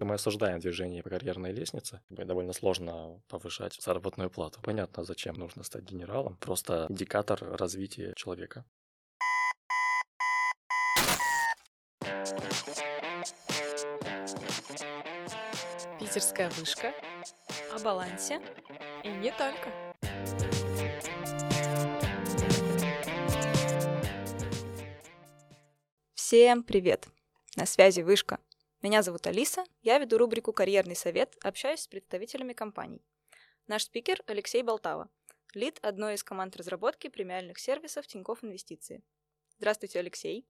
Мы осуждаем движение по карьерной лестнице. Довольно сложно повышать заработную плату. Понятно, зачем нужно стать генералом. Просто индикатор развития человека. Питерская вышка. О балансе. И не только. Всем привет! На связи Вышка. Меня зовут Алиса, я веду рубрику «Карьерный совет», общаюсь с представителями компаний. Наш спикер Алексей Болтава, лид одной из команд разработки премиальных сервисов Тинькофф Инвестиции. Здравствуйте, Алексей.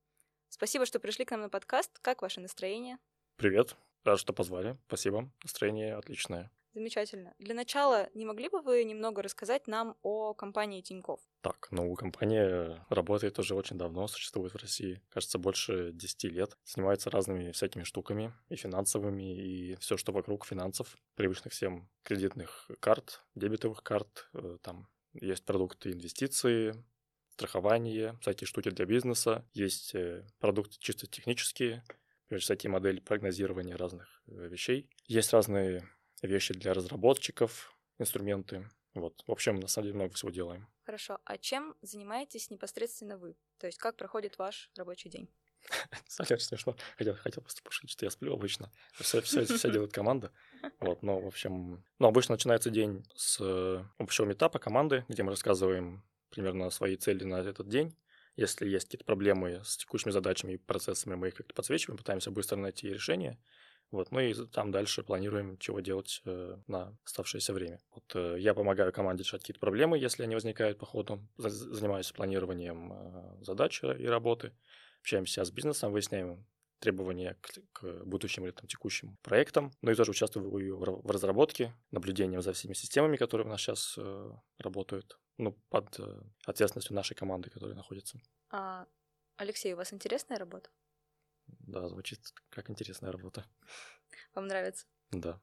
Спасибо, что пришли к нам на подкаст. Как ваше настроение? Привет. Рад, что позвали. Спасибо. Настроение отличное. Замечательно. Для начала, не могли бы вы немного рассказать нам о компании Тинькофф? Так, ну, компания работает уже очень давно, существует в России, кажется, больше 10 лет. Занимается разными всякими штуками, и финансовыми, и все, что вокруг финансов, привычных всем кредитных карт, дебетовых карт. Э, там есть продукты инвестиции, страхование, всякие штуки для бизнеса. Есть э, продукты чисто технические, всякие модели прогнозирования разных э, вещей. Есть разные вещи для разработчиков, инструменты. Вот. В общем, на самом деле много всего делаем. Хорошо. А чем занимаетесь непосредственно вы? То есть как проходит ваш рабочий день? Совсем смешно. Хотел, хотел просто пошутить, что я сплю обычно. Все, все, все делает команда. Вот, но, в общем... Ну, обычно начинается день с э, общего метапа команды, где мы рассказываем примерно свои цели на этот день. Если есть какие-то проблемы с текущими задачами и процессами, мы их как-то подсвечиваем, пытаемся быстро найти решение. Вот, ну и там дальше планируем, чего делать э, на оставшееся время. Вот э, я помогаю команде решать какие-то проблемы, если они возникают по ходу, занимаюсь планированием э, задач и работы, общаемся с бизнесом, выясняем требования к, к будущим или там, текущим проектам. Ну и тоже участвую в, в разработке, наблюдением за всеми системами, которые у нас сейчас э, работают, ну, под э, ответственностью нашей команды, которая находится. А, Алексей, у вас интересная работа? Да, звучит как интересная работа. Вам нравится? Да.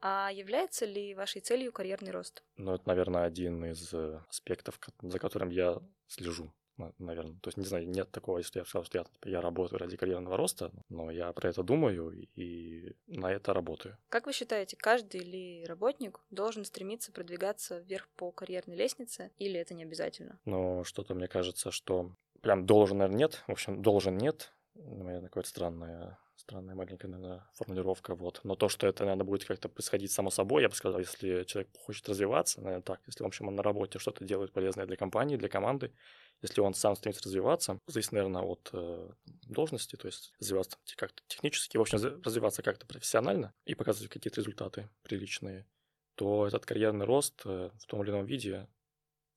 А является ли вашей целью карьерный рост? Ну, это, наверное, один из э, аспектов, за которым я слежу наверное. То есть, не знаю, нет такого, если я сказал, что я, я работаю ради карьерного роста, но я про это думаю и на это работаю. Как вы считаете, каждый ли работник должен стремиться продвигаться вверх по карьерной лестнице, или это не обязательно? Ну, что-то мне кажется, что прям должен, наверное, нет. В общем, должен нет наверное, какое-то странное странная маленькая, наверное, формулировка, вот. Но то, что это, наверное, будет как-то происходить само собой, я бы сказал, если человек хочет развиваться, наверное, так, если, в общем, он на работе что-то делает полезное для компании, для команды, если он сам стремится развиваться, зависит, наверное, от э, должности, то есть развиваться как-то технически, в общем, развиваться как-то профессионально и показывать какие-то результаты приличные, то этот карьерный рост э, в том или ином виде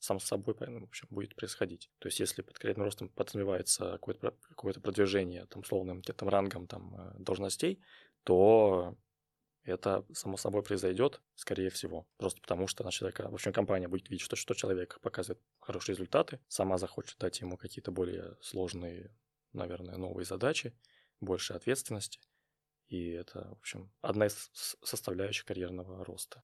сам с собой в общем, будет происходить. То есть если под карьерным ростом подразумевается какое-то, какое продвижение там, условным там, рангом там, э, должностей, то это само собой произойдет, скорее всего. Просто потому что на человека, в общем, компания будет видеть, что, что человек показывает хорошие результаты, сама захочет дать ему какие-то более сложные, наверное, новые задачи, больше ответственности. И это, в общем, одна из составляющих карьерного роста.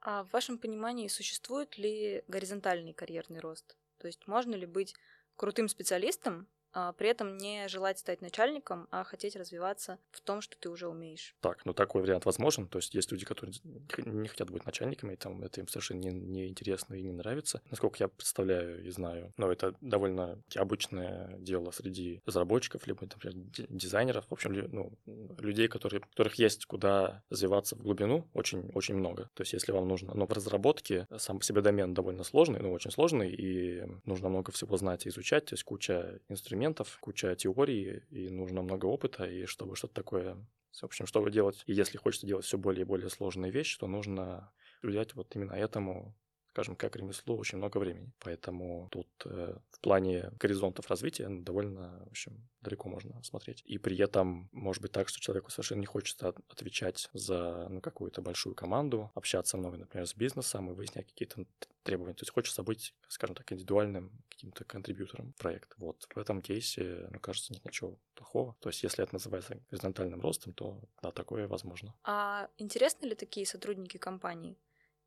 А в вашем понимании существует ли горизонтальный карьерный рост? То есть можно ли быть крутым специалистом, при этом не желать стать начальником, а хотеть развиваться в том, что ты уже умеешь. Так, ну такой вариант возможен. То есть есть люди, которые не хотят быть начальниками, и там это им совершенно не, не интересно и не нравится. Насколько я представляю и знаю, но это довольно обычное дело среди разработчиков, либо, например, дизайнеров. В общем, ну, людей, которые, которых есть куда развиваться в глубину, очень, очень много. То есть если вам нужно... Но в разработке сам по себе домен довольно сложный, ну, очень сложный, и нужно много всего знать и изучать, то есть куча инструментов инструментов, куча теории, и нужно много опыта, и чтобы что-то такое... В общем, чтобы делать, и если хочется делать все более и более сложные вещи, то нужно уделять вот именно этому скажем, как ремеслу очень много времени. Поэтому тут э, в плане горизонтов развития довольно, в общем, далеко можно смотреть. И при этом может быть так, что человеку совершенно не хочется отвечать за ну, какую-то большую команду, общаться много, например, с бизнесом и выяснять какие-то требования. То есть хочется быть, скажем так, индивидуальным каким-то контрибьютором проекта. Вот в этом кейсе, ну, кажется, нет ничего плохого. То есть если это называется горизонтальным ростом, то да, такое возможно. А интересны ли такие сотрудники компании?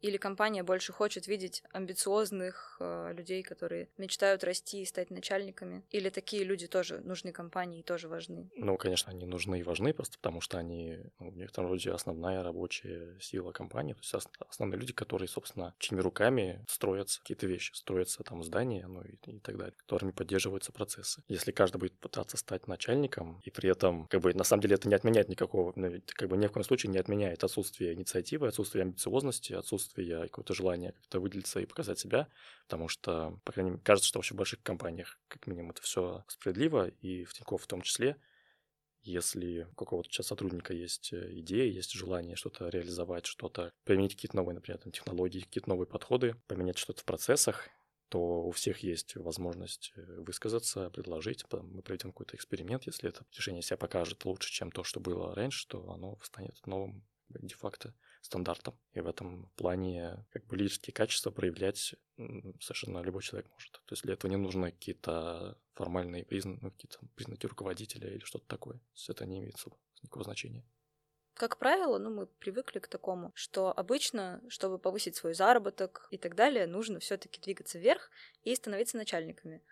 Или компания больше хочет видеть амбициозных э, людей, которые мечтают расти и стать начальниками? Или такие люди тоже нужны компании и тоже важны? Ну, конечно, они нужны и важны, просто потому что они ну, в некотором роде основная рабочая сила компании. То есть основные люди, которые, собственно, чьими руками строятся какие-то вещи, строятся там здания, ну и, и так далее, которыми поддерживаются процессы. Если каждый будет пытаться стать начальником, и при этом, как бы, на самом деле это не отменяет никакого, ну, как бы ни в коем случае не отменяет отсутствие инициативы, отсутствие амбициозности, отсутствие отсутствие какого-то желания как-то выделиться и показать себя, потому что, по крайней мере, кажется, что вообще в больших компаниях, как минимум, это все справедливо, и в Тинькофф в том числе, если у какого-то сейчас сотрудника есть э, идея, есть желание что-то реализовать, что-то применить какие-то новые, например, там, технологии, какие-то новые подходы, поменять что-то в процессах, то у всех есть возможность э, высказаться, предложить, мы проведем какой-то эксперимент, если это решение себя покажет лучше, чем то, что было раньше, то оно станет новым де-факто стандартом. И в этом плане как бы лидерские качества проявлять совершенно любой человек может. То есть для этого не нужны какие-то формальные признаки, ну, какие-то признаки руководителя или что-то такое. То есть это не имеет никакого значения. Как правило, ну, мы привыкли к такому, что обычно, чтобы повысить свой заработок и так далее, нужно все-таки двигаться вверх и становиться начальниками.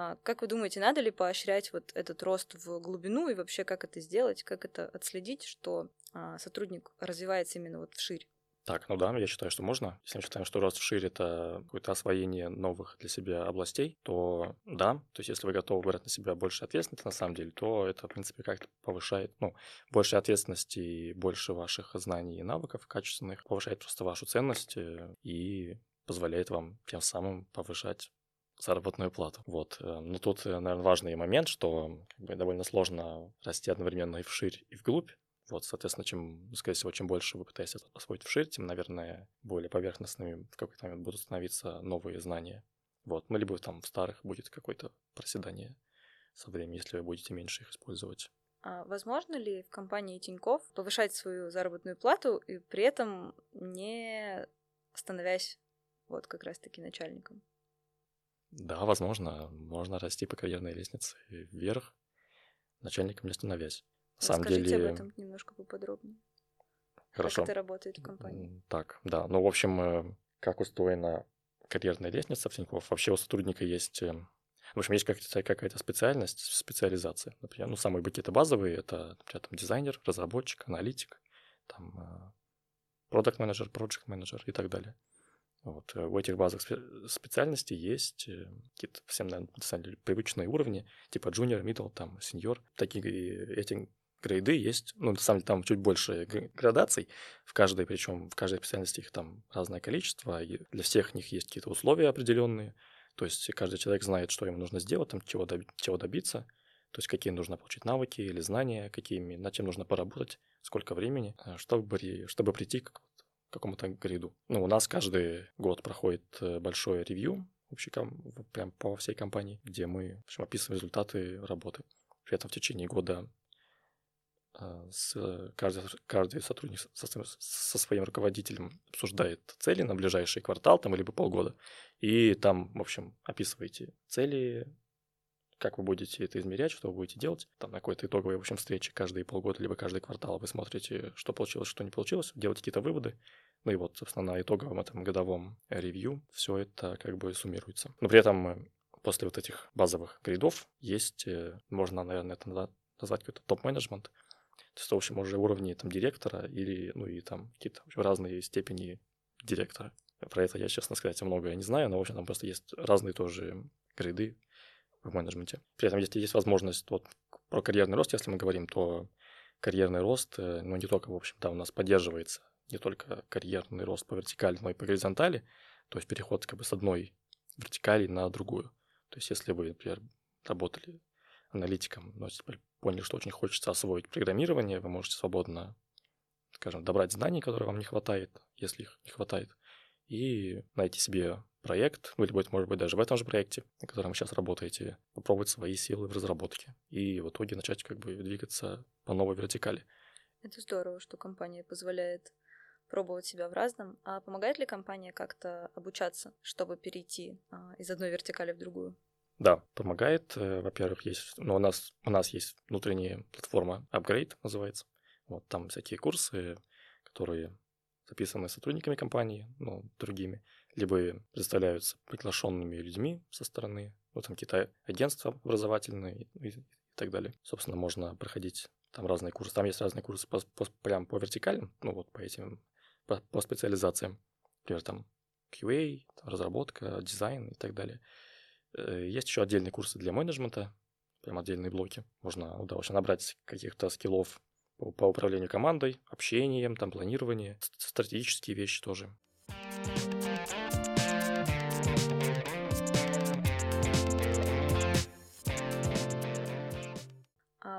А как вы думаете, надо ли поощрять вот этот рост в глубину и вообще как это сделать, как это отследить, что а, сотрудник развивается именно вот вширь? Так, ну да, я считаю, что можно. Если мы считаем, что рост вширь — это какое-то освоение новых для себя областей, то да, то есть если вы готовы брать на себя больше ответственности на самом деле, то это, в принципе, как-то повышает, ну, больше ответственности и больше ваших знаний и навыков качественных, повышает просто вашу ценность э, и позволяет вам тем самым повышать заработную плату. Вот. Э, но тут, э, наверное, важный момент, что как бы, довольно сложно расти одновременно и вширь, и вглубь. Вот, соответственно, чем, скорее всего, чем больше вы пытаетесь освоить вширь, тем, наверное, более поверхностными в какой-то момент будут становиться новые знания. Вот. Ну, либо там в старых будет какое-то проседание со временем, если вы будете меньше их использовать. А возможно ли в компании Тиньков повышать свою заработную плату и при этом не становясь вот как раз-таки начальником? Да, возможно, можно расти по карьерной лестнице вверх, начальником не становясь. На самом Расскажите деле... об этом немножко поподробнее. Хорошо. Как это работает в компании? Так, да. Ну, в общем, э, как устроена карьерная лестница в Тинькофф? Вообще у сотрудника есть... Э, в общем, есть какая-то, какая-то специальность, специализация. Например, ну, самые какие-то базовые — это, например, там, дизайнер, разработчик, аналитик, там, продукт менеджер project менеджер и так далее. Вот. Э, в этих базах специальностей есть э, какие-то всем, наверное, на самом деле, привычные уровни, типа junior, middle, там, senior. Такие эти грейды есть, ну, на самом деле, там чуть больше градаций в каждой, причем в каждой специальности их там разное количество, и для всех них есть какие-то условия определенные, то есть каждый человек знает, что ему нужно сделать, там, чего, доби- чего добиться, то есть какие нужно получить навыки или знания, какими, над чем нужно поработать, сколько времени, э, чтобы, чтобы прийти к какому-то гриду. Ну, у нас каждый год проходит э, большое ревью, вообще прям по всей компании, где мы в общем, описываем результаты работы. При этом в течение года э, с, каждый, каждый сотрудник со, со своим руководителем обсуждает цели на ближайший квартал там, либо полгода. И там, в общем, описываете цели, как вы будете это измерять, что вы будете делать. Там на какой-то итоговой, в общем, встрече каждые полгода, либо каждый квартал вы смотрите, что получилось, что не получилось, делаете какие-то выводы. Ну и вот, собственно, на итоговом этом годовом ревью все это как бы суммируется. Но при этом э, после вот этих базовых гридов есть, э, можно, наверное, это назвать какой-то топ-менеджмент. То есть, в общем, уже уровни там директора или, ну и там какие-то общем, разные степени директора. Про это я, честно сказать, многое не знаю, но, в общем, там просто есть разные тоже гриды в менеджменте. При этом, если есть возможность, вот про карьерный рост, если мы говорим, то карьерный рост, э, ну, не только, в общем, да, у нас поддерживается не только карьерный рост по вертикали, но и по горизонтали, то есть переход как бы с одной вертикали на другую. То есть если вы, например, работали аналитиком, но поняли, что очень хочется освоить программирование, вы можете свободно, скажем, добрать знаний, которые вам не хватает, если их не хватает, и найти себе проект, или, быть, может быть, даже в этом же проекте, на котором вы сейчас работаете, попробовать свои силы в разработке и в итоге начать как бы двигаться по новой вертикали. Это здорово, что компания позволяет пробовать себя в разном. А помогает ли компания как-то обучаться, чтобы перейти а, из одной вертикали в другую? Да, помогает. Э, во-первых, есть, ну, у нас, у нас есть внутренняя платформа Upgrade, называется. Вот там всякие курсы, которые записаны сотрудниками компании, ну, другими, либо представляются приглашенными людьми со стороны, вот там какие-то агентства образовательные и, и так далее. Собственно, можно проходить там разные курсы. Там есть разные курсы по, по, прям по вертикальным, ну вот по этим, по, по специализациям. Например, там QA, там, разработка, дизайн и так далее. Э, есть еще отдельные курсы для менеджмента, прям отдельные блоки. Можно да, вообще набрать каких-то скиллов по, по управлению командой, общением, там, планирование, стратегические вещи тоже. А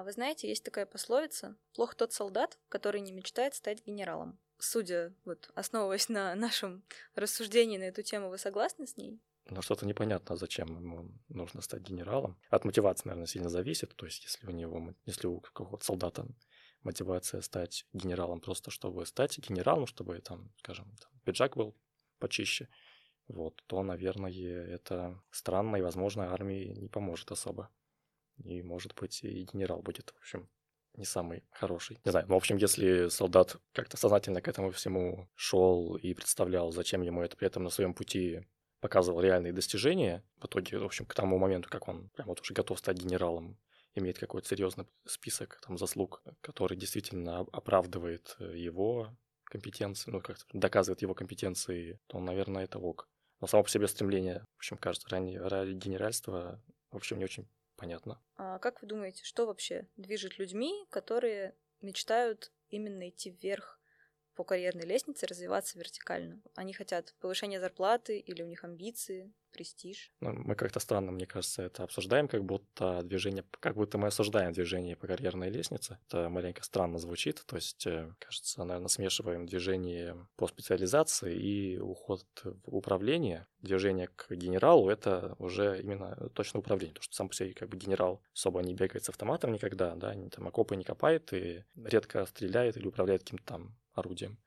вы знаете, есть такая пословица «Плох тот солдат, который не мечтает стать генералом». Судя, вот, основываясь на нашем рассуждении на эту тему, вы согласны с ней? но что-то непонятно, зачем ему нужно стать генералом. От мотивации, наверное, сильно зависит. То есть, если у него, если у какого-то солдата мотивация стать генералом просто, чтобы стать генералом, чтобы там, скажем, там, пиджак был почище, вот, то, наверное, это странно, и, возможно, армии не поможет особо. И, может быть, и генерал будет, в общем, не самый хороший. Не знаю, ну, в общем, если солдат как-то сознательно к этому всему шел и представлял, зачем ему это, при этом на своем пути показывал реальные достижения, в итоге, в общем, к тому моменту, как он прям вот уже готов стать генералом, имеет какой-то серьезный список там заслуг, который действительно оправдывает э, его компетенции, ну, как-то доказывает его компетенции, то, наверное, это ок. Но само по себе стремление, в общем, кажется, ради, ради генеральства, в общем, не очень понятно. А как вы думаете, что вообще движет людьми, которые мечтают именно идти вверх по карьерной лестнице развиваться вертикально. Они хотят повышения зарплаты или у них амбиции, престиж. Ну, мы как-то странно, мне кажется, это обсуждаем, как будто движение, как будто мы осуждаем движение по карьерной лестнице. Это маленько странно звучит. То есть, э, кажется, наверное, смешиваем движение по специализации и уход в управление. Движение к генералу — это уже именно точно управление. Потому что сам по себе как бы генерал особо не бегает с автоматом никогда, да, не, там окопы не копает и редко стреляет или управляет каким-то там орудием.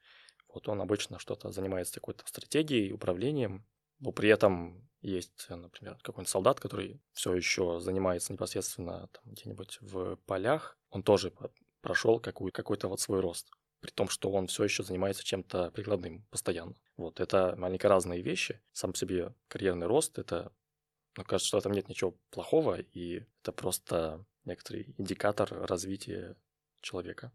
Вот он обычно что-то занимается какой-то стратегией, управлением, но при этом есть, например, какой-нибудь солдат, который все еще занимается непосредственно там, где-нибудь в полях, он тоже прошел какой- какой-то вот свой рост при том, что он все еще занимается чем-то прикладным постоянно. Вот, это маленько разные вещи. Сам по себе карьерный рост — это, ну, кажется, что этом нет ничего плохого, и это просто некоторый индикатор развития человека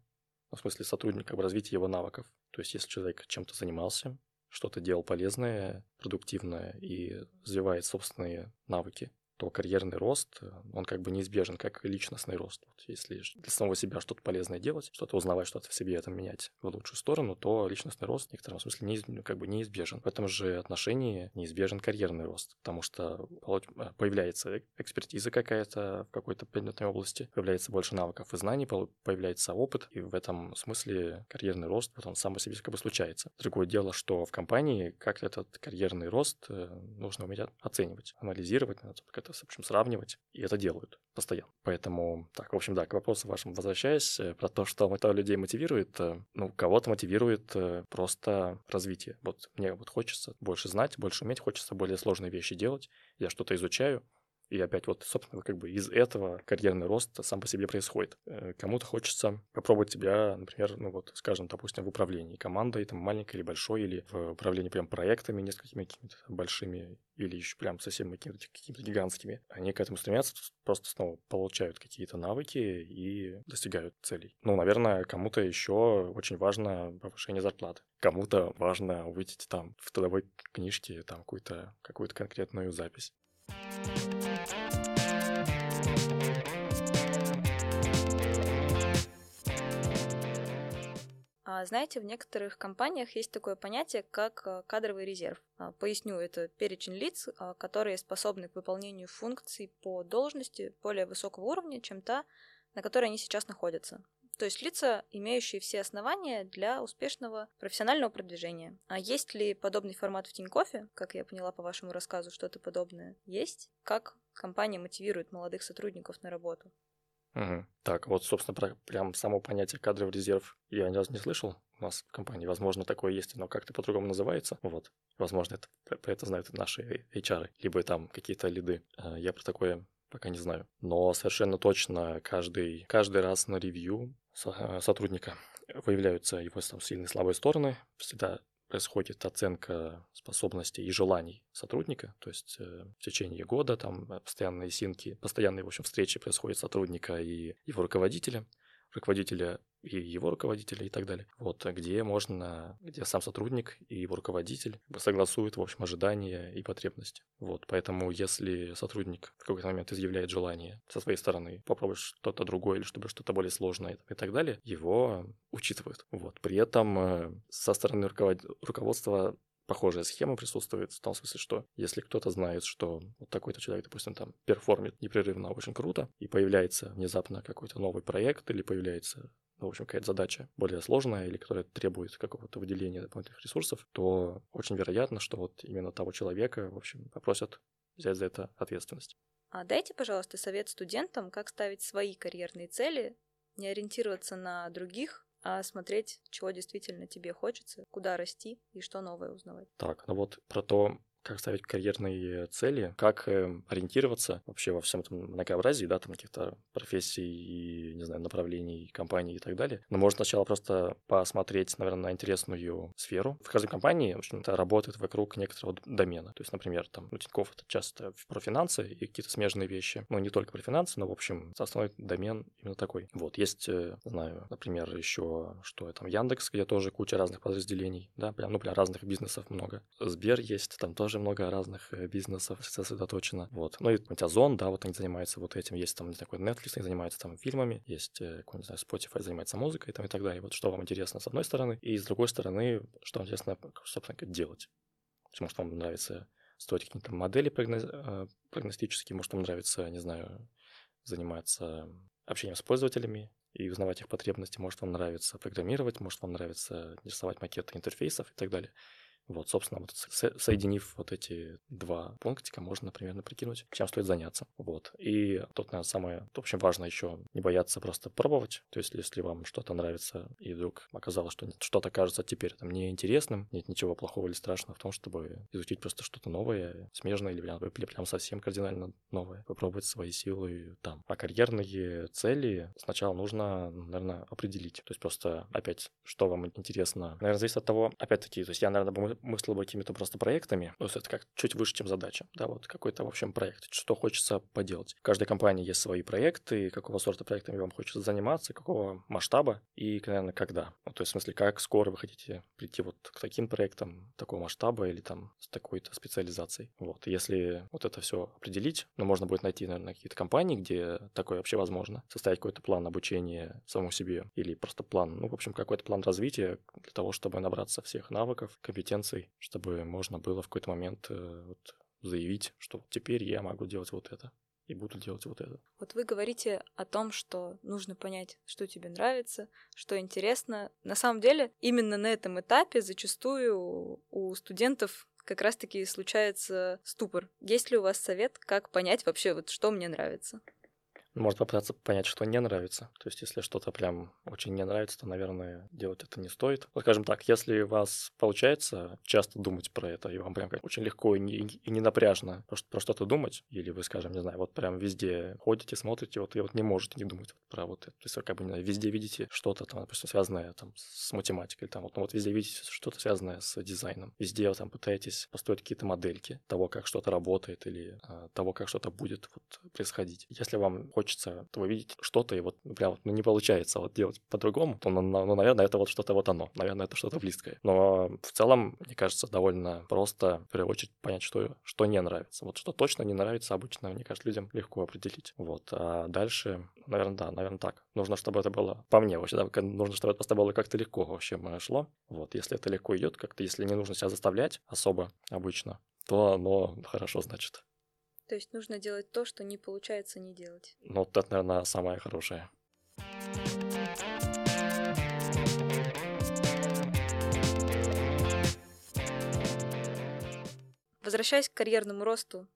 в смысле сотрудника, в развитии его навыков. То есть если человек чем-то занимался, что-то делал полезное, продуктивное и развивает собственные навыки, то карьерный рост, э, он как бы неизбежен, как и личностный рост. Вот если для самого себя что-то полезное делать, что-то узнавать, что-то в себе это менять в лучшую сторону, то личностный рост в некотором смысле неиз, ну, как бы неизбежен. В этом же отношении неизбежен карьерный рост, потому что э, появляется экспертиза какая-то в какой-то предметной области, появляется больше навыков и знаний, появляется опыт, и в этом смысле карьерный рост вот он сам по себе как бы случается. Другое дело, что в компании как этот карьерный рост э, нужно уметь оценивать, анализировать, как это, в общем, сравнивать, и это делают постоянно. Поэтому, так, в общем, да, к вопросу вашему возвращаясь, э, про то, что это людей мотивирует, э, ну, кого-то мотивирует э, просто развитие. Вот мне вот хочется больше знать, больше уметь, хочется более сложные вещи делать, я что-то изучаю, и опять вот, собственно, как бы из этого карьерный рост сам по себе происходит. Кому-то хочется попробовать себя, например, ну вот, скажем, допустим, в управлении командой, там, маленькой или большой, или в управлении прям проектами несколькими какими-то большими, или еще прям совсем какими-то, какими-то гигантскими. Они к этому стремятся, просто снова получают какие-то навыки и достигают целей. Ну, наверное, кому-то еще очень важно повышение зарплаты. Кому-то важно увидеть там в трудовой книжке там какую-то какую конкретную запись. Знаете, в некоторых компаниях есть такое понятие, как э, кадровый резерв. А, поясню, это перечень лиц, а, которые способны к выполнению функций по должности более высокого уровня, чем та, на которой они сейчас находятся. То есть лица, имеющие все основания для успешного профессионального продвижения. А есть ли подобный формат в Тинькофе? Как я поняла по вашему рассказу, что-то подобное есть? Как компания мотивирует молодых сотрудников на работу? Угу. Так, вот, собственно, про прям само понятие кадровый резерв я ни разу не слышал у нас в компании. Возможно, такое есть, но как-то по-другому называется. Вот. Возможно, это, про это знают наши HR, либо там какие-то лиды. А, я про такое пока не знаю. Но совершенно точно каждый, каждый раз на ревью э, сотрудника выявляются его там, сильные и слабые стороны, всегда происходит оценка способностей и желаний сотрудника, то есть э, в течение года там постоянные синки, постоянные, в общем, встречи происходят сотрудника и его руководителя, руководителя и его руководителя и так далее. Вот, где можно, где сам сотрудник и его руководитель согласуют, в общем, ожидания и потребности. Вот, поэтому если сотрудник в какой-то момент изъявляет желание со своей стороны попробовать что-то другое или чтобы что-то более сложное и так далее, его учитывают. Вот, при этом э, со стороны руковод... руководства похожая схема присутствует в том смысле, что если кто-то знает, что вот такой-то человек, допустим, там перформит непрерывно очень круто, и появляется внезапно какой-то новый проект или появляется ну, в общем, какая-то задача более сложная или которая требует какого-то выделения дополнительных ресурсов, то очень вероятно, что вот именно того человека, в общем, попросят взять за это ответственность. А дайте, пожалуйста, совет студентам, как ставить свои карьерные цели, не ориентироваться на других, а смотреть, чего действительно тебе хочется, куда расти и что новое узнавать. Так, ну вот про то, как ставить карьерные цели, как э, ориентироваться вообще во всем этом многообразии, да, там каких-то профессий и, не знаю, направлений компаний и так далее. Но можно сначала просто посмотреть, наверное, на интересную сферу. В каждой компании, в общем-то, работает вокруг некоторого домена. То есть, например, там, ну, Тинькофф — это часто про финансы и какие-то смежные вещи. Ну, не только про финансы, но, в общем, основной домен именно такой. Вот, есть, э, знаю, например, еще, что там, Яндекс, где тоже куча разных подразделений, да, прям, ну, прям разных бизнесов много. Сбер есть, там тоже много разных э, бизнесов сосредоточено. Вот. Ну и какой-нибудь Озон, да, вот они занимаются вот этим. Есть там, не такой Netflix, они занимаются там фильмами, есть, э, не знаю, Spotify занимается музыкой там, и так далее. Вот что вам интересно с одной стороны, и с другой стороны, что вам интересно, собственно, делать. Может, вам нравится строить какие-то модели прогноз... Э, прогностические, может, вам нравится, не знаю, заниматься общением с пользователями, и узнавать их потребности. Может, вам нравится программировать, может, вам нравится рисовать макеты интерфейсов и так далее. Вот, собственно, вот соединив вот эти два пунктика, можно примерно прикинуть, чем стоит заняться. Вот. И тут, наверное, самое, в общем, важно еще не бояться просто пробовать. То есть, если вам что-то нравится, и вдруг оказалось, что что-то кажется теперь там неинтересным, нет ничего плохого или страшного в том, чтобы изучить просто что-то новое, смежное или прям, прям совсем кардинально новое, попробовать свои силы там. А карьерные цели сначала нужно, наверное, определить. То есть просто опять, что вам интересно. Наверное, зависит от того, опять-таки, то есть я, наверное, мыслил бы какими-то просто проектами. То есть это как чуть выше, чем задача. Да, вот какой-то, в общем, проект, что хочется поделать. В каждой компании есть свои проекты, какого сорта проектами вам хочется заниматься, какого масштаба и, наверное, когда. Ну, то есть, в смысле, как скоро вы хотите прийти вот к таким проектам такого масштаба или там с такой-то специализацией. Вот. Если вот это все определить, ну, можно будет найти, наверное, какие-то компании, где такое вообще возможно. Составить какой-то план обучения самому себе или просто план, ну, в общем, какой-то план развития для того, чтобы набраться всех навыков, компетенций информацией, чтобы можно было в какой-то момент э, вот, заявить, что теперь я могу делать вот это и буду делать вот это. Вот вы говорите о том, что нужно понять, что тебе нравится, что интересно. На самом деле, именно на этом этапе зачастую у студентов как раз-таки случается ступор. Есть ли у вас совет, как понять вообще, вот что мне нравится? Может попытаться понять, что не нравится. То есть, если что-то прям очень не нравится, то, наверное, делать это не стоит. Вот, скажем так, если у вас получается часто думать про это, и вам прям как очень легко и не, и не напряжно про, что-то думать, или вы, скажем, не знаю, вот прям везде ходите, смотрите, вот и вот не можете не думать про вот это. То есть, вы как бы, не знаю, везде видите что-то там, допустим, связанное там с математикой, там вот, ну, вот везде видите что-то связанное с дизайном. Везде вот, там пытаетесь построить какие-то модельки того, как что-то работает или а, того, как что-то будет вот, происходить. Если вам хочется увидеть что-то, и вот прям ну, не получается вот делать по-другому, то, ну, ну, наверное, это вот что-то вот оно, наверное, это что-то близкое. Но в целом, мне кажется, довольно просто, в первую очередь, понять, что, что не нравится. Вот что точно не нравится, обычно, мне кажется, людям легко определить. Вот. А дальше, наверное, да, наверное, так. Нужно, чтобы это было по мне вообще, да, нужно, чтобы это просто было как-то легко вообще шло. Вот. Если это легко идет, как-то, если не нужно себя заставлять особо обычно, то оно хорошо, значит. То есть нужно делать то, что не получается не делать. Ну, вот это, наверное, самое хорошее. Возвращаясь к карьерному росту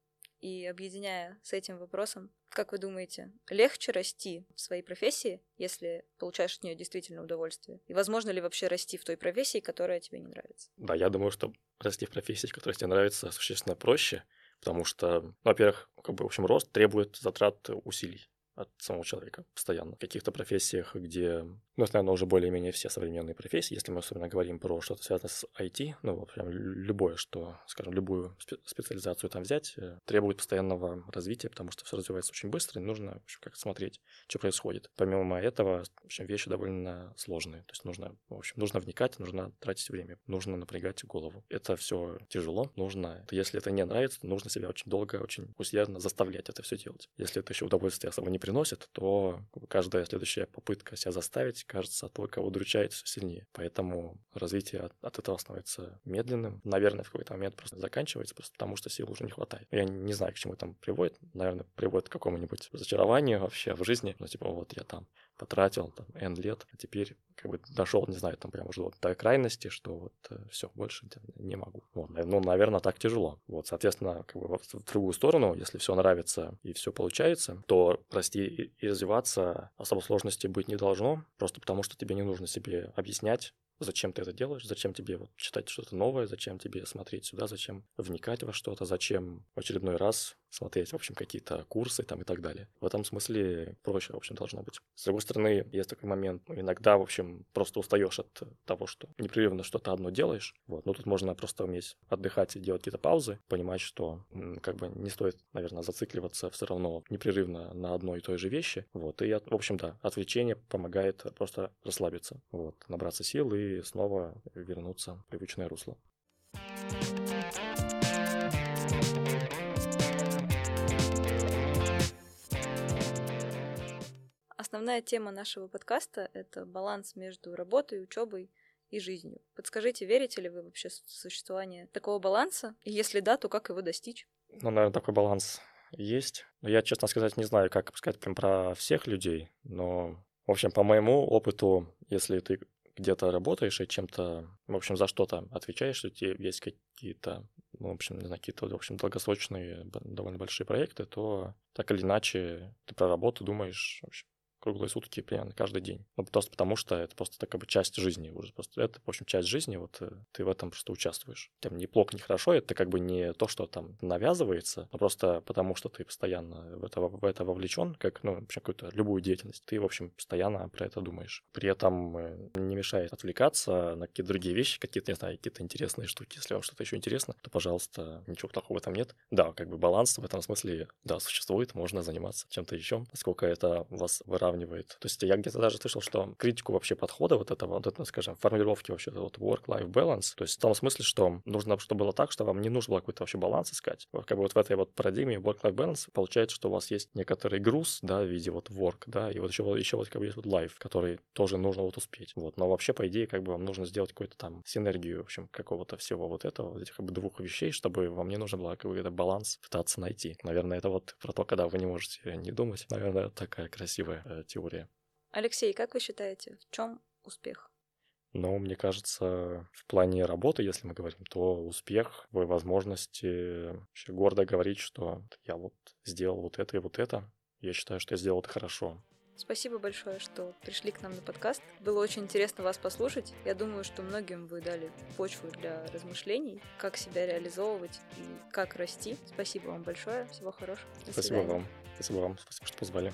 и объединяя с этим вопросом, как вы думаете, легче расти в своей профессии, если получаешь от нее действительно удовольствие? И возможно ли вообще расти в той профессии, которая тебе не нравится? Да, я думаю, что расти в профессии, которая тебе нравится, существенно проще, потому что, во-первых, как бы, в общем, рост требует затрат усилий. От самого человека постоянно. В каких-то профессиях, где, ну, это, наверное, уже более-менее все современные профессии, если мы особенно говорим про что-то связанное с IT, ну, прям любое, что, скажем, любую специализацию там взять, э, требует постоянного развития, потому что все развивается очень быстро, и нужно, в общем, как смотреть, что происходит. Помимо этого, в общем, вещи довольно сложные, то есть нужно, в общем, нужно вникать, нужно тратить время, нужно напрягать голову. Это все тяжело, нужно, если это не нравится, нужно себя очень долго, очень усердно заставлять это все делать. Если это еще удовольствие особо не приносит, то каждая следующая попытка себя заставить, кажется, только удручает все сильнее. Поэтому развитие от, от этого становится медленным. Наверное, в какой-то момент просто заканчивается, просто потому что сил уже не хватает. Я не знаю, к чему это приводит. Наверное, приводит к какому-нибудь разочарованию вообще в жизни. Ну, типа, вот я там потратил там N лет, а теперь как бы дошел, не знаю, там прям уже до той крайности, что вот э, все, больше не могу. Вот, ну, наверное, так тяжело. Вот, соответственно, как бы в другую сторону, если все нравится и все получается, то расти и развиваться особо сложности быть не должно, просто потому что тебе не нужно себе объяснять, зачем ты это делаешь, зачем тебе вот читать что-то новое, зачем тебе смотреть сюда, зачем вникать во что-то, зачем в очередной раз смотреть, в общем, какие-то курсы там и так далее. В этом смысле проще, в общем, должно быть. С другой стороны, есть такой момент, ну, иногда, в общем, просто устаешь от того, что непрерывно что-то одно делаешь. Вот. Но тут можно просто уметь отдыхать и делать какие-то паузы, понимать, что как бы не стоит, наверное, зацикливаться все равно непрерывно на одной и той же вещи. Вот. И, в общем, да, отвлечение помогает просто расслабиться, вот, набраться сил и снова вернуться в привычное русло. Основная тема нашего подкаста — это баланс между работой, учебой и жизнью. Подскажите, верите ли вы вообще в существование такого баланса? И если да, то как его достичь? Ну, наверное, такой баланс есть. Но я, честно сказать, не знаю, как сказать прям про всех людей, но, в общем, по моему опыту, если ты где-то работаешь и чем-то, в общем, за что-то отвечаешь, у тебя есть какие-то, ну, в общем, не знаю, какие-то, в общем, долгосрочные, довольно большие проекты, то так или иначе ты про работу думаешь, в общем, круглые сутки примерно каждый день. Ну, просто потому что это просто так как бы часть жизни уже. Просто это, в общем, часть жизни, вот э, ты в этом просто участвуешь. Там не плохо, не хорошо, это как бы не то, что там навязывается, но просто потому что ты постоянно в это, в это вовлечен, как, ну, вообще какую-то любую деятельность. Ты, в общем, постоянно про это думаешь. При этом э, не мешает отвлекаться на какие-то другие вещи, какие-то, не знаю, какие-то интересные штуки. Если вам что-то еще интересно, то, пожалуйста, ничего плохого этом нет. Да, как бы баланс в этом смысле, да, существует, можно заниматься чем-то еще, насколько это вас выравнивает сравнивает. То есть я где-то даже слышал, что критику вообще подхода вот этого, вот это, скажем, формулировки вообще вот work-life balance, то есть в том смысле, что нужно, чтобы было так, что вам не нужно было какой-то вообще баланс искать. Как бы вот в этой вот парадигме work-life balance получается, что у вас есть некоторый груз, да, в виде вот work, да, и вот еще, еще вот как бы есть вот life, который тоже нужно вот успеть. Вот, но вообще, по идее, как бы вам нужно сделать какую-то там синергию, в общем, какого-то всего вот этого, этих как бы двух вещей, чтобы вам не нужно было какой-то баланс пытаться найти. Наверное, это вот про то, когда вы не можете не думать. Наверное, такая красивая э, теория. Алексей, как вы считаете, в чем успех? Но мне кажется, в плане работы, если мы говорим, то успех в возможности вообще гордо говорить, что я вот сделал вот это и вот это. Я считаю, что я сделал это хорошо. Спасибо большое, что пришли к нам на подкаст. Было очень интересно вас послушать. Я думаю, что многим вы дали почву для размышлений, как себя реализовывать и как расти. Спасибо вам большое. Всего хорошего. До Спасибо свидания. вам. Спасибо вам, спасибо, что позвали.